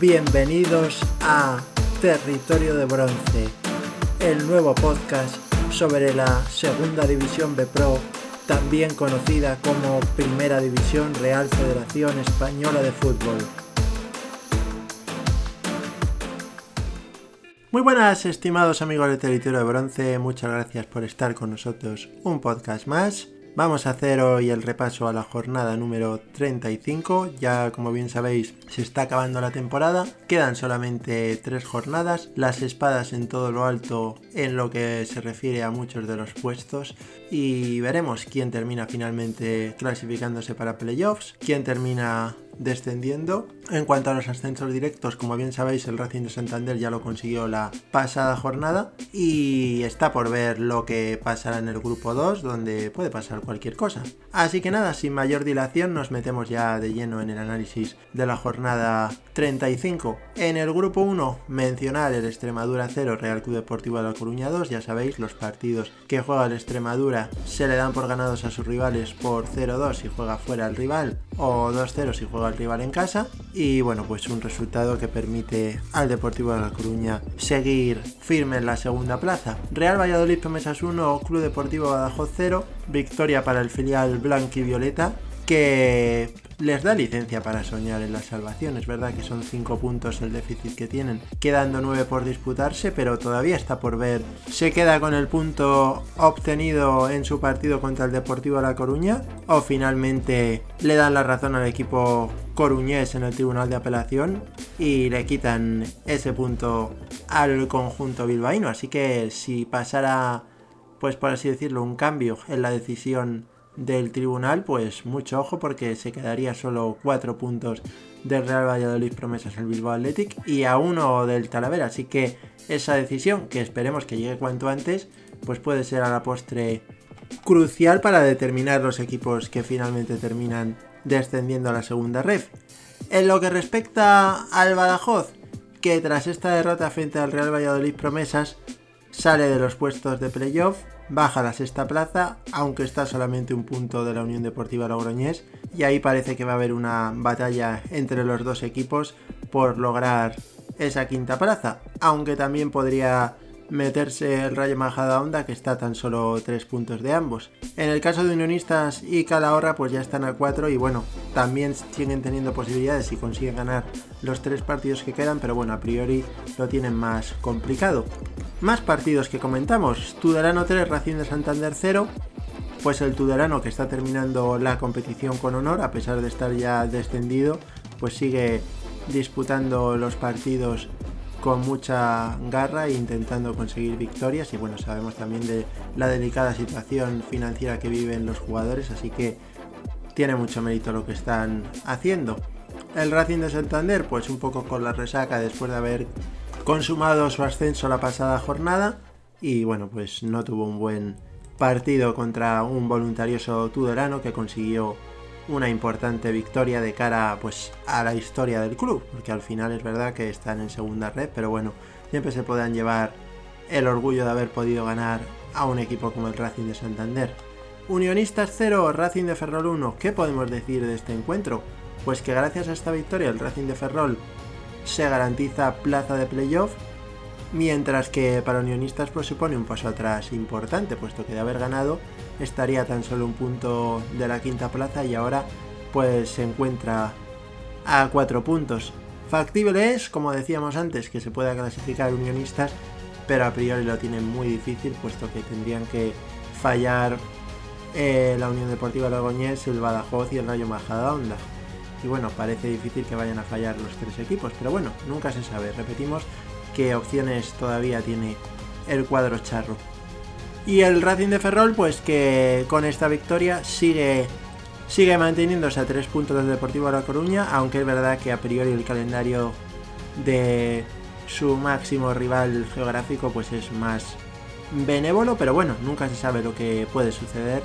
Bienvenidos a Territorio de Bronce, el nuevo podcast sobre la Segunda División B Pro, también conocida como Primera División Real Federación Española de Fútbol. Muy buenas, estimados amigos de Territorio de Bronce, muchas gracias por estar con nosotros un podcast más. Vamos a hacer hoy el repaso a la jornada número 35. Ya como bien sabéis se está acabando la temporada. Quedan solamente tres jornadas. Las espadas en todo lo alto en lo que se refiere a muchos de los puestos. Y veremos quién termina finalmente clasificándose para playoffs. Quién termina descendiendo. En cuanto a los ascensos directos, como bien sabéis, el Racing de Santander ya lo consiguió la pasada jornada y está por ver lo que pasará en el grupo 2, donde puede pasar cualquier cosa. Así que nada, sin mayor dilación, nos metemos ya de lleno en el análisis de la jornada 35. En el grupo 1, mencionar el Extremadura 0, Real Club Deportivo de La Coruña 2. Ya sabéis, los partidos que juega el Extremadura se le dan por ganados a sus rivales por 0-2 si juega fuera el rival o 2-0 si juega el rival en casa. Y bueno, pues un resultado que permite al Deportivo de La Coruña seguir firme en la segunda plaza. Real Valladolid Promesas 1, Club Deportivo Badajoz 0. Victoria para el filial Blanqui Violeta que les da licencia para soñar en la salvación. Es verdad que son 5 puntos el déficit que tienen, quedando 9 por disputarse, pero todavía está por ver. Se queda con el punto obtenido en su partido contra el Deportivo La Coruña o finalmente le dan la razón al equipo coruñés en el Tribunal de Apelación y le quitan ese punto al conjunto bilbaíno. Así que si pasara, pues por así decirlo, un cambio en la decisión del tribunal, pues mucho ojo porque se quedaría solo 4 puntos del Real Valladolid Promesas el Bilbao Athletic y a uno del Talavera. Así que esa decisión, que esperemos que llegue cuanto antes, pues puede ser a la postre crucial para determinar los equipos que finalmente terminan descendiendo a la segunda red. En lo que respecta al Badajoz, que tras esta derrota frente al Real Valladolid Promesas sale de los puestos de playoff baja a la sexta plaza, aunque está solamente un punto de la Unión Deportiva Logroñés, y ahí parece que va a haber una batalla entre los dos equipos por lograr esa quinta plaza, aunque también podría meterse el Rayo Majada Onda que está tan solo tres puntos de ambos. En el caso de Unionistas y Calahorra pues ya están a 4 y bueno, también siguen teniendo posibilidades si consiguen ganar los tres partidos que quedan, pero bueno, a priori lo tienen más complicado. Más partidos que comentamos. Tudelano 3, Racing de Santander 0. Pues el Tudelano que está terminando la competición con honor, a pesar de estar ya descendido, pues sigue disputando los partidos con mucha garra e intentando conseguir victorias y bueno, sabemos también de la delicada situación financiera que viven los jugadores, así que tiene mucho mérito lo que están haciendo. El Racing de Santander, pues un poco con la resaca después de haber consumado su ascenso la pasada jornada y bueno, pues no tuvo un buen partido contra un voluntarioso tudorano que consiguió una importante victoria de cara pues a la historia del club, porque al final es verdad que están en segunda red, pero bueno, siempre se puedan llevar el orgullo de haber podido ganar a un equipo como el Racing de Santander. Unionistas 0, Racing de Ferrol 1. ¿Qué podemos decir de este encuentro? Pues que gracias a esta victoria el Racing de Ferrol se garantiza plaza de playoff, mientras que para Unionistas pues supone un paso atrás importante, puesto que de haber ganado estaría tan solo un punto de la quinta plaza y ahora pues se encuentra a cuatro puntos. Factible es, como decíamos antes, que se pueda clasificar Unionistas, pero a priori lo tienen muy difícil, puesto que tendrían que fallar eh, la Unión Deportiva Lagoñés, el Badajoz y el Rayo Majadahonda. Y bueno, parece difícil que vayan a fallar los tres equipos, pero bueno, nunca se sabe. Repetimos qué opciones todavía tiene el cuadro charro. Y el Racing de Ferrol, pues que con esta victoria sigue, sigue manteniéndose a tres puntos del Deportivo de La Coruña, aunque es verdad que a priori el calendario de su máximo rival geográfico pues es más benévolo, pero bueno, nunca se sabe lo que puede suceder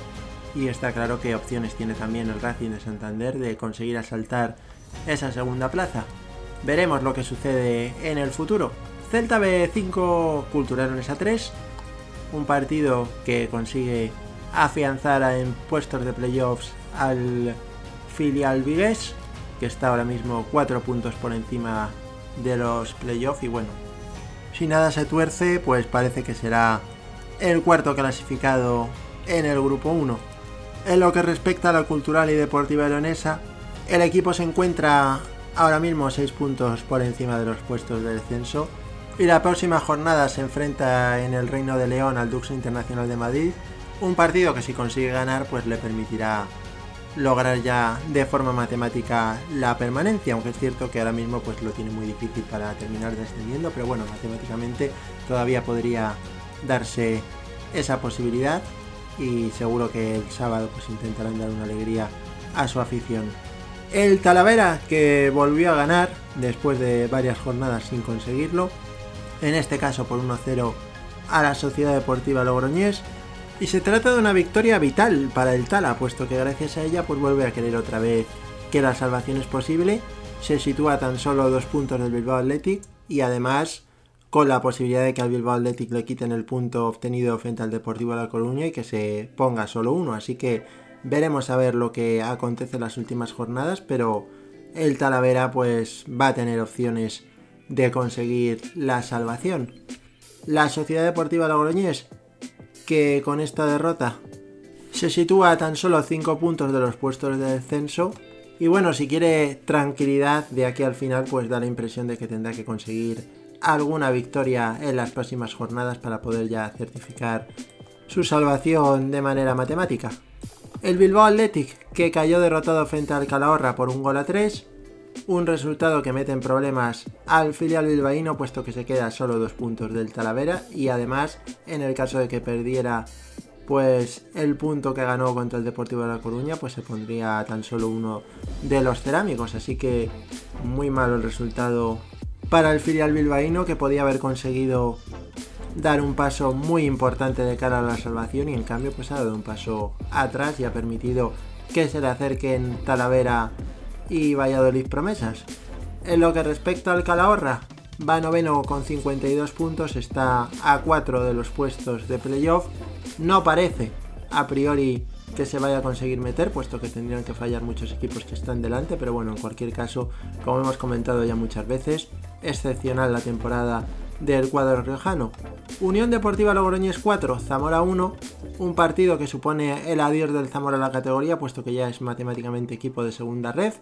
y está claro que opciones tiene también el Racing de Santander de conseguir asaltar esa segunda plaza. Veremos lo que sucede en el futuro. Celta B5 Culturarones A3, un partido que consigue afianzar en puestos de playoffs al filial Vigués, que está ahora mismo 4 puntos por encima de los playoffs y bueno, si nada se tuerce, pues parece que será el cuarto clasificado en el grupo 1. En lo que respecta a la cultural y deportiva leonesa, el equipo se encuentra ahora mismo 6 puntos por encima de los puestos de descenso y la próxima jornada se enfrenta en el Reino de León al Dux Internacional de Madrid, un partido que si consigue ganar pues le permitirá lograr ya de forma matemática la permanencia, aunque es cierto que ahora mismo pues lo tiene muy difícil para terminar descendiendo, pero bueno, matemáticamente todavía podría darse esa posibilidad y seguro que el sábado pues intentarán dar una alegría a su afición. El Talavera que volvió a ganar después de varias jornadas sin conseguirlo, en este caso por 1-0 a la Sociedad Deportiva Logroñés, y se trata de una victoria vital para el Tala, puesto que gracias a ella pues vuelve a querer otra vez que la salvación es posible, se sitúa tan solo dos puntos del Bilbao Athletic y además con la posibilidad de que al Bilbao Athletic le quiten el punto obtenido frente al Deportivo de La Coruña y que se ponga solo uno, así que veremos a ver lo que acontece en las últimas jornadas, pero el Talavera pues va a tener opciones de conseguir la salvación. La Sociedad Deportiva Logroñés que con esta derrota se sitúa a tan solo 5 puntos de los puestos de descenso. Y bueno, si quiere tranquilidad de aquí al final, pues da la impresión de que tendrá que conseguir alguna victoria en las próximas jornadas para poder ya certificar su salvación de manera matemática. El Bilbao Athletic, que cayó derrotado frente al Calahorra por un gol a 3, un resultado que mete en problemas al filial bilbaíno puesto que se queda solo dos puntos del Talavera y además en el caso de que perdiera pues el punto que ganó contra el Deportivo de La Coruña pues se pondría tan solo uno de los cerámicos así que muy malo el resultado para el filial bilbaíno que podía haber conseguido dar un paso muy importante de cara a la salvación y en cambio pues ha dado un paso atrás y ha permitido que se le acerquen Talavera y Valladolid Promesas. En lo que respecta al Calahorra, va noveno con 52 puntos, está a 4 de los puestos de playoff. No parece a priori que se vaya a conseguir meter, puesto que tendrían que fallar muchos equipos que están delante, pero bueno, en cualquier caso, como hemos comentado ya muchas veces, excepcional la temporada del cuadro riojano. Unión Deportiva Logroñés 4, Zamora 1, un partido que supone el adiós del Zamora a la categoría, puesto que ya es matemáticamente equipo de segunda red.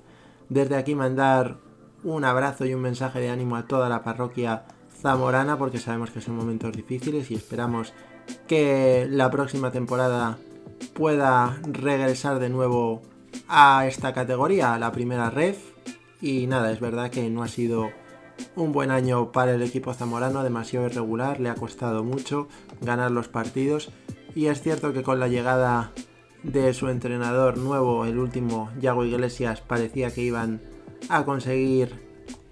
Desde aquí mandar un abrazo y un mensaje de ánimo a toda la parroquia zamorana, porque sabemos que son momentos difíciles y esperamos que la próxima temporada pueda regresar de nuevo a esta categoría, a la primera red. Y nada, es verdad que no ha sido un buen año para el equipo zamorano, demasiado irregular, le ha costado mucho ganar los partidos y es cierto que con la llegada de su entrenador nuevo, el último, Yago Iglesias, parecía que iban a conseguir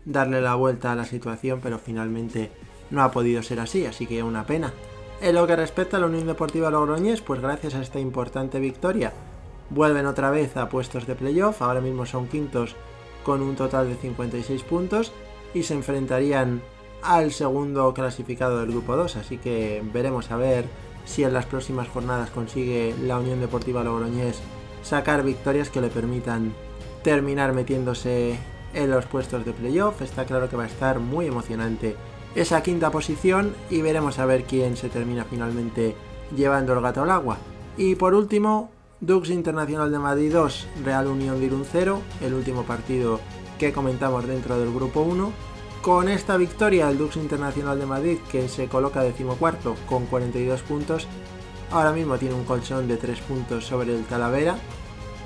darle la vuelta a la situación, pero finalmente no ha podido ser así, así que una pena. En lo que respecta a la Unión Deportiva Logroñés, pues gracias a esta importante victoria, vuelven otra vez a puestos de playoff, ahora mismo son quintos con un total de 56 puntos y se enfrentarían al segundo clasificado del grupo 2, así que veremos a ver si en las próximas jornadas consigue la Unión Deportiva Logroñés sacar victorias que le permitan terminar metiéndose en los puestos de playoff. Está claro que va a estar muy emocionante esa quinta posición y veremos a ver quién se termina finalmente llevando el gato al agua. Y por último, Dux Internacional de Madrid 2, Real Unión de Irún 0, el último partido que comentamos dentro del grupo 1. Con esta victoria, el Dux Internacional de Madrid, que se coloca decimocuarto con 42 puntos, ahora mismo tiene un colchón de 3 puntos sobre el Talavera.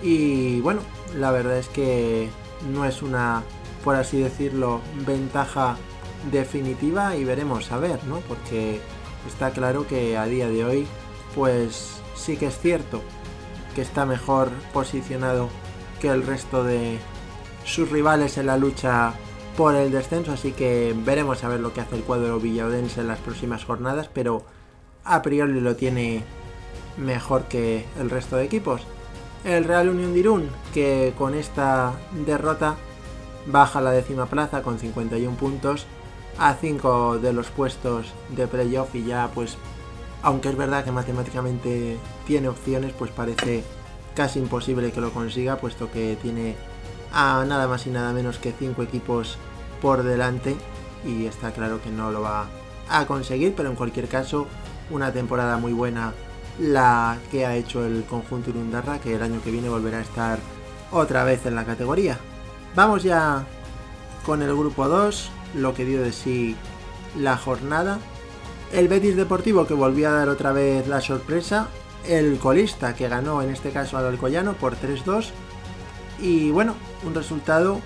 Y bueno, la verdad es que no es una, por así decirlo, ventaja definitiva y veremos a ver, ¿no? Porque está claro que a día de hoy, pues sí que es cierto que está mejor posicionado que el resto de, sus rivales en la lucha por el descenso, así que veremos a ver lo que hace el cuadro villaudense en las próximas jornadas, pero a priori lo tiene mejor que el resto de equipos. El Real Unión de Irún, que con esta derrota baja la décima plaza con 51 puntos a 5 de los puestos de playoff y ya pues aunque es verdad que matemáticamente tiene opciones pues parece casi imposible que lo consiga puesto que tiene a nada más y nada menos que 5 equipos por delante y está claro que no lo va a conseguir, pero en cualquier caso una temporada muy buena la que ha hecho el conjunto Irundarra, que el año que viene volverá a estar otra vez en la categoría. Vamos ya con el grupo 2, lo que dio de sí la jornada. El Betis Deportivo que volvió a dar otra vez la sorpresa. El colista que ganó en este caso al Alcoyano por 3-2. Y bueno, un resultado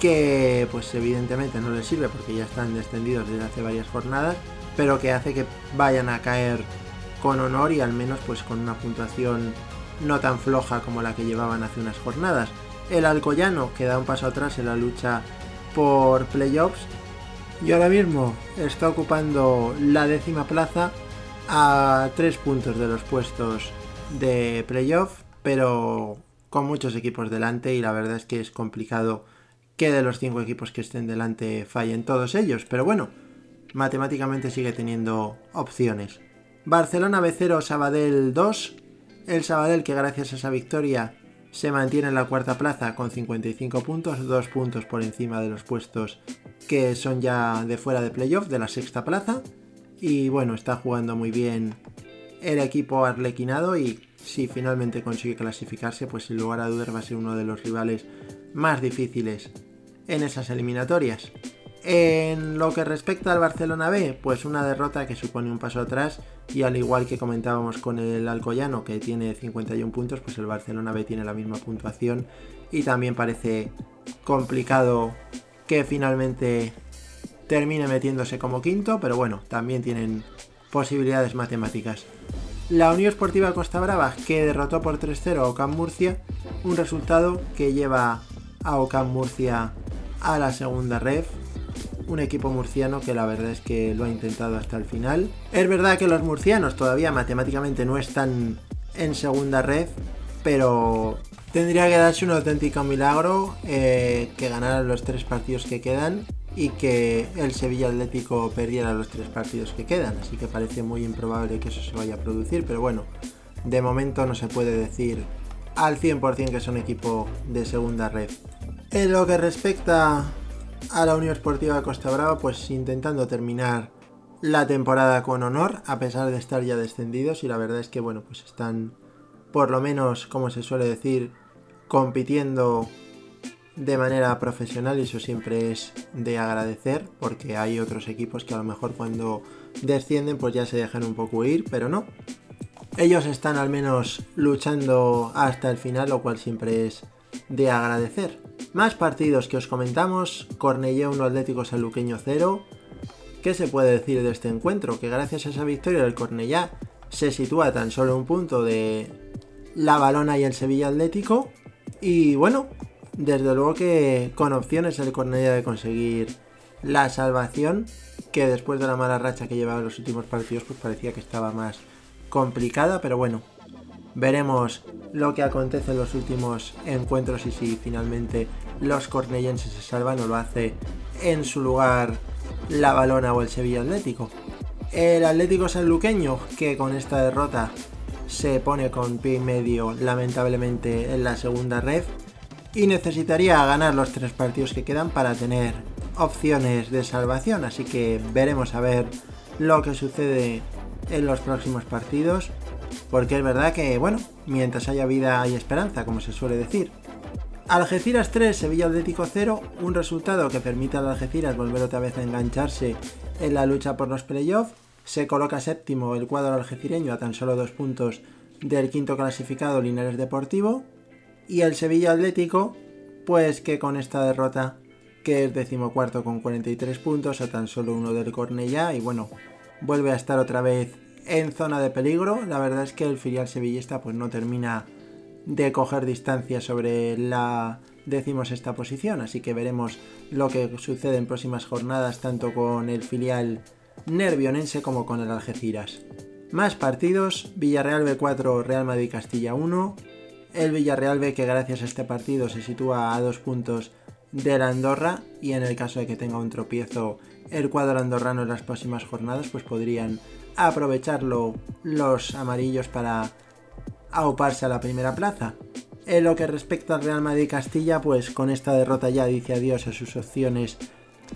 que pues evidentemente no les sirve porque ya están descendidos desde hace varias jornadas, pero que hace que vayan a caer con honor y al menos pues con una puntuación no tan floja como la que llevaban hace unas jornadas. El Alcoyano que da un paso atrás en la lucha por playoffs y ahora mismo está ocupando la décima plaza a tres puntos de los puestos de playoff, pero con muchos equipos delante y la verdad es que es complicado que de los cinco equipos que estén delante fallen todos ellos, pero bueno, matemáticamente sigue teniendo opciones. Barcelona B0 Sabadell 2, el Sabadell que gracias a esa victoria se mantiene en la cuarta plaza con 55 puntos, dos puntos por encima de los puestos que son ya de fuera de playoff de la sexta plaza. Y bueno, está jugando muy bien el equipo arlequinado y si finalmente consigue clasificarse, pues sin lugar a dudas va a ser uno de los rivales más difíciles en esas eliminatorias. En lo que respecta al Barcelona B, pues una derrota que supone un paso atrás y al igual que comentábamos con el Alcoyano que tiene 51 puntos, pues el Barcelona B tiene la misma puntuación y también parece complicado que finalmente termine metiéndose como quinto, pero bueno, también tienen posibilidades matemáticas. La Unión Esportiva Costa Brava que derrotó por 3-0 a Ocam Murcia, un resultado que lleva a Ocam Murcia a la segunda ref. Un equipo murciano que la verdad es que lo ha intentado hasta el final. Es verdad que los murcianos todavía matemáticamente no están en segunda ref, pero tendría que darse un auténtico milagro eh, que ganaran los tres partidos que quedan y que el Sevilla Atlético perdiera los tres partidos que quedan. Así que parece muy improbable que eso se vaya a producir, pero bueno, de momento no se puede decir al 100% que es un equipo de segunda red. En lo que respecta a la Unión Esportiva Costa Brava, pues intentando terminar la temporada con honor, a pesar de estar ya descendidos, y la verdad es que, bueno, pues están, por lo menos, como se suele decir, compitiendo de manera profesional y eso siempre es de agradecer porque hay otros equipos que a lo mejor cuando descienden pues ya se dejan un poco ir, pero no. Ellos están al menos luchando hasta el final, lo cual siempre es de agradecer. Más partidos que os comentamos, Cornellé 1 Atlético Saluqueño 0. ¿Qué se puede decir de este encuentro? Que gracias a esa victoria el Cornellá se sitúa tan solo un punto de la Balona y el Sevilla Atlético. Y bueno, desde luego que con opciones el Cornellá de conseguir la salvación, que después de la mala racha que llevaba en los últimos partidos, pues parecía que estaba más complicada, pero bueno, veremos lo que acontece en los últimos encuentros y si finalmente los cornellenses se salvan o lo hace en su lugar la Balona o el Sevilla Atlético. El Atlético Sanluqueño, que con esta derrota se pone con pie y medio lamentablemente en la segunda red y necesitaría ganar los tres partidos que quedan para tener opciones de salvación, así que veremos a ver lo que sucede en los próximos partidos, porque es verdad que, bueno, mientras haya vida hay esperanza, como se suele decir. Algeciras 3, Sevilla Atlético 0, un resultado que permite al Algeciras volver otra vez a engancharse en la lucha por los playoffs. Se coloca séptimo el cuadro algecireño a tan solo dos puntos del quinto clasificado Linares Deportivo. Y el Sevilla Atlético, pues que con esta derrota, que es decimocuarto con 43 puntos, a tan solo uno del Cornellá, y bueno, vuelve a estar otra vez en zona de peligro. La verdad es que el filial sevillista pues no termina de coger distancia sobre la esta posición, así que veremos lo que sucede en próximas jornadas tanto con el filial nervionense como con el Algeciras. Más partidos, Villarreal B4, Real Madrid Castilla 1, el Villarreal B que gracias a este partido se sitúa a dos puntos de la Andorra y en el caso de que tenga un tropiezo el cuadro andorrano en las próximas jornadas pues podrían aprovecharlo los amarillos para auparse a la primera plaza. En lo que respecta al Real Madrid Castilla, pues con esta derrota ya dice adiós a sus opciones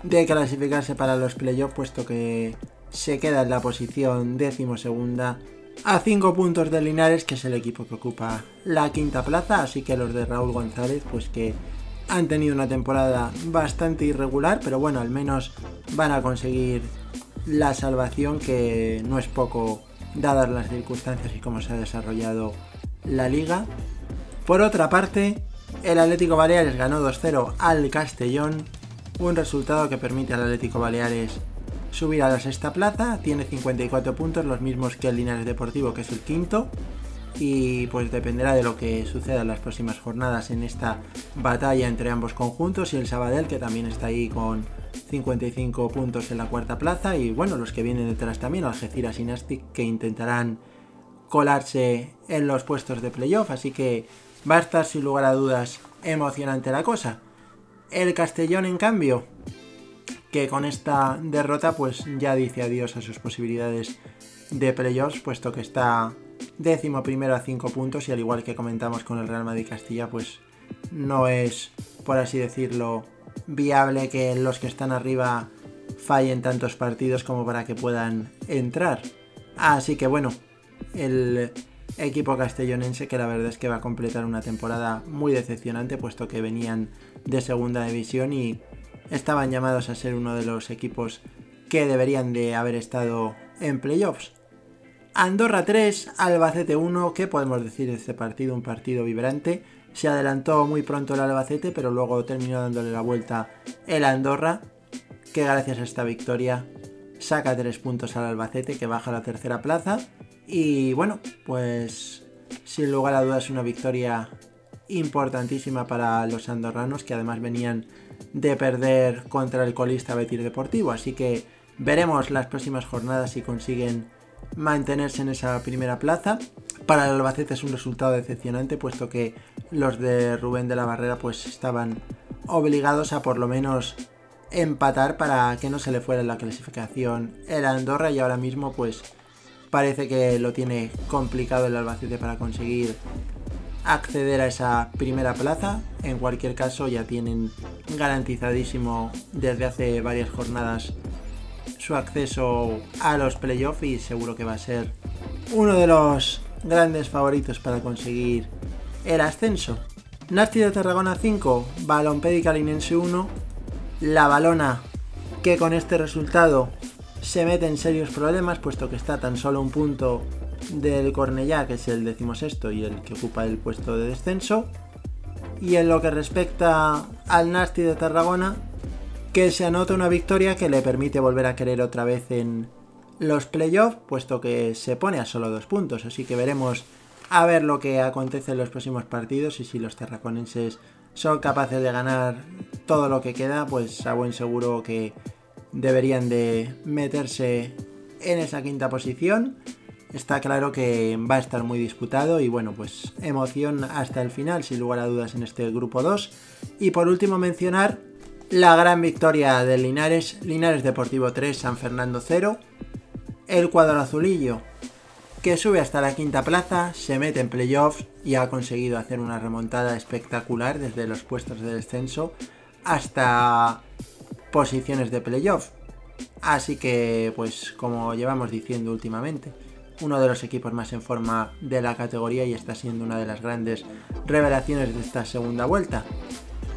de clasificarse para los playoffs, puesto que se queda en la posición decimosegunda a 5 puntos de Linares, que es el equipo que ocupa la quinta plaza, así que los de Raúl González, pues que han tenido una temporada bastante irregular, pero bueno, al menos van a conseguir la salvación, que no es poco dadas las circunstancias y cómo se ha desarrollado la liga. Por otra parte, el Atlético Baleares ganó 2-0 al Castellón, un resultado que permite al Atlético Baleares subir a la sexta plaza, tiene 54 puntos, los mismos que el Linares Deportivo, que es el quinto, y pues dependerá de lo que suceda en las próximas jornadas en esta batalla entre ambos conjuntos y el Sabadell, que también está ahí con 55 puntos en la cuarta plaza, y bueno, los que vienen detrás también, Algeciras y Nastic, que intentarán colarse en los puestos de playoff, así que va a estar sin lugar a dudas emocionante la cosa. El Castellón, en cambio, que con esta derrota pues ya dice adiós a sus posibilidades de playoffs, puesto que está décimo primero a 5 puntos y al igual que comentamos con el Real Madrid Castilla, pues no es, por así decirlo, viable que los que están arriba fallen tantos partidos como para que puedan entrar. Así que bueno, el equipo castellonense que la verdad es que va a completar una temporada muy decepcionante puesto que venían de segunda división y estaban llamados a ser uno de los equipos que deberían de haber estado en playoffs. Andorra 3, Albacete 1, ¿qué podemos decir de este partido? Un partido vibrante. Se adelantó muy pronto el Albacete, pero luego terminó dándole la vuelta el Andorra, que gracias a esta victoria saca 3 puntos al Albacete, que baja a la tercera plaza. Y bueno, pues sin lugar a dudas una victoria importantísima para los andorranos, que además venían de perder contra el colista Betis Deportivo. Así que veremos las próximas jornadas si consiguen mantenerse en esa primera plaza. Para el Albacete es un resultado decepcionante, puesto que los de Rubén de la Barrera pues estaban obligados a por lo menos empatar para que no se le fuera la clasificación el Andorra y ahora mismo pues parece que lo tiene complicado el Albacete para conseguir acceder a esa primera plaza. En cualquier caso ya tienen garantizadísimo desde hace varias jornadas su acceso a los playoffs y seguro que va a ser uno de los grandes favoritos para conseguir el ascenso. Nasty de Tarragona 5, Balompédica Linense 1, la balona que con este resultado se mete en serios problemas puesto que está tan solo un punto del Cornellá, que es el decimosexto y el que ocupa el puesto de descenso. Y en lo que respecta al Nasty de Tarragona, que se anota una victoria que le permite volver a querer otra vez en los playoffs, puesto que se pone a solo dos puntos. Así que veremos a ver lo que acontece en los próximos partidos y si los terraconenses son capaces de ganar todo lo que queda, pues a buen seguro que deberían de meterse en esa quinta posición está claro que va a estar muy disputado y bueno, pues emoción hasta el final, sin lugar a dudas, en este grupo 2. Y por último mencionar la gran victoria del Linares, Linares Deportivo 3, San Fernando 0. El cuadro azulillo, que sube hasta la quinta plaza, se mete en playoffs y ha conseguido hacer una remontada espectacular desde los puestos de descenso hasta posiciones de playoff. Así que, pues como llevamos diciendo últimamente, uno de los equipos más en forma de la categoría y está siendo una de las grandes revelaciones de esta segunda vuelta.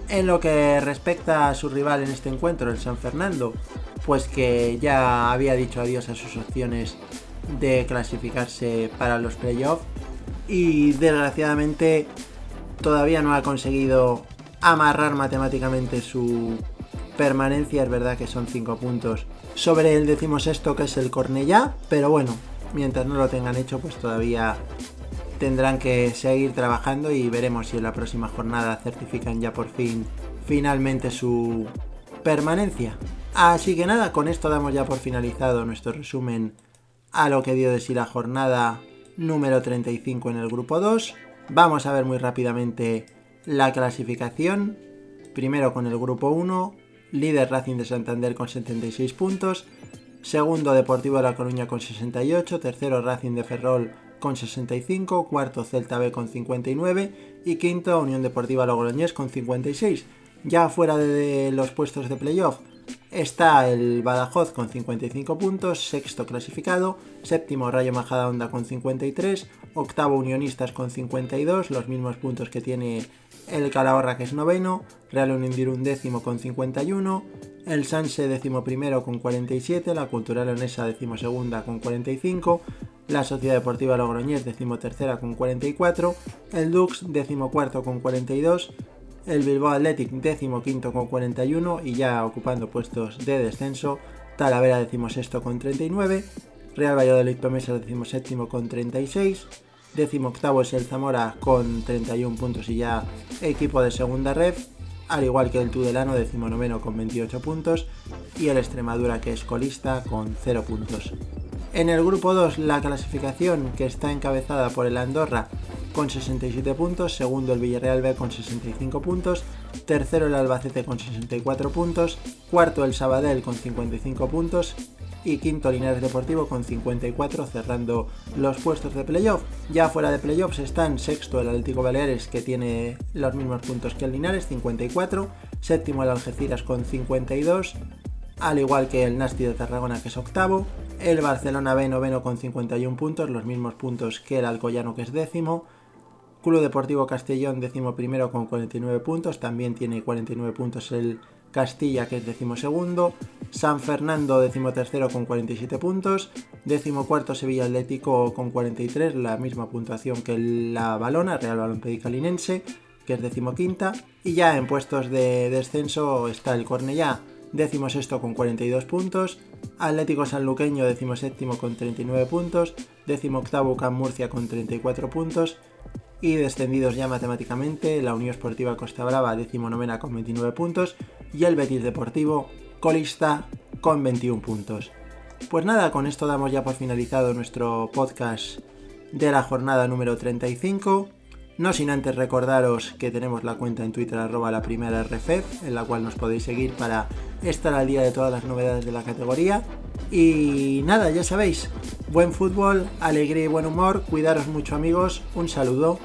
En lo que respecta a su rival en este encuentro, el San Fernando, pues que ya había dicho adiós a sus opciones de clasificarse para los playoffs y desgraciadamente todavía no ha conseguido amarrar matemáticamente su permanencia. Es verdad que son 5 puntos sobre el decimosexto que es el Cornellá, pero bueno, mientras no lo tengan hecho, pues todavía tendrán que seguir trabajando y veremos si en la próxima jornada certifican ya por fin finalmente su permanencia. Así que nada, con esto damos ya por finalizado nuestro resumen a lo que dio de sí la jornada número 35 en el grupo 2. Vamos a ver muy rápidamente la clasificación. Primero con el grupo 1, líder Racing de Santander con 76 puntos, segundo Deportivo de La Coruña con 68, tercero Racing de Ferrol con 65, cuarto Celta B con 59 y quinto Unión Deportiva Logroñés con 56. Ya fuera de los puestos de playoff, Está el Badajoz con 55 puntos, sexto clasificado, séptimo Rayo Majadahonda con 53, octavo Unionistas con 52, los mismos puntos que tiene el Calahorra que es noveno, Real Unión un décimo con 51, el Sanse décimo primero con 47, la Cultural Leonesa décimo segunda con 45, la Sociedad Deportiva Logroñés décimo tercera con 44, el Dux décimo cuarto con 42, el Bilbao Athletic décimo quinto con 41 y ya ocupando puestos de descenso, Talavera décimo sexto con 39, Real Valladolid Promesa décimo séptimo con 36, décimo octavo es el Zamora con 31 puntos y ya equipo de segunda ref, al igual que el Tudelano décimo noveno con 28 puntos y el Extremadura que es colista con 0 puntos. En el grupo 2 la clasificación que está encabezada por el Andorra con 67 puntos, segundo el Villarreal B con 65 puntos, tercero el Albacete con 64 puntos, cuarto el Sabadell con 55 puntos y quinto Linares Deportivo con 54 cerrando los puestos de playoff. Ya fuera de playoffs están sexto el Atlético Baleares que tiene los mismos puntos que el Linares 54, séptimo el Algeciras con 52, al igual que el Nasti de Tarragona que es octavo, el Barcelona B noveno con 51 puntos, los mismos puntos que el Alcoyano que es décimo, Club Deportivo Castellón décimo primero con 49 puntos, también tiene 49 puntos el Castilla que es décimo segundo, San Fernando décimo tercero con 47 puntos, décimo cuarto Sevilla Atlético con 43, la misma puntuación que la Balona, Real Balompié Calinense, que es décimo quinta, y ya en puestos de descenso está el Cornellá décimo sexto con 42 puntos, Atlético Sanluqueño décimo séptimo con 39 puntos, décimo octavo Can Murcia con 34 puntos, y descendidos ya matemáticamente la Unión Esportiva Costa Brava, novena con 29 puntos y el Betis Deportivo, colista con 21 puntos. Pues nada, con esto damos ya por finalizado nuestro podcast de la jornada número 35. No sin antes recordaros que tenemos la cuenta en Twitter arroba la primera RFEF, en la cual nos podéis seguir para estar al día de todas las novedades de la categoría. Y nada, ya sabéis, buen fútbol, alegría y buen humor, cuidaros mucho amigos, un saludo.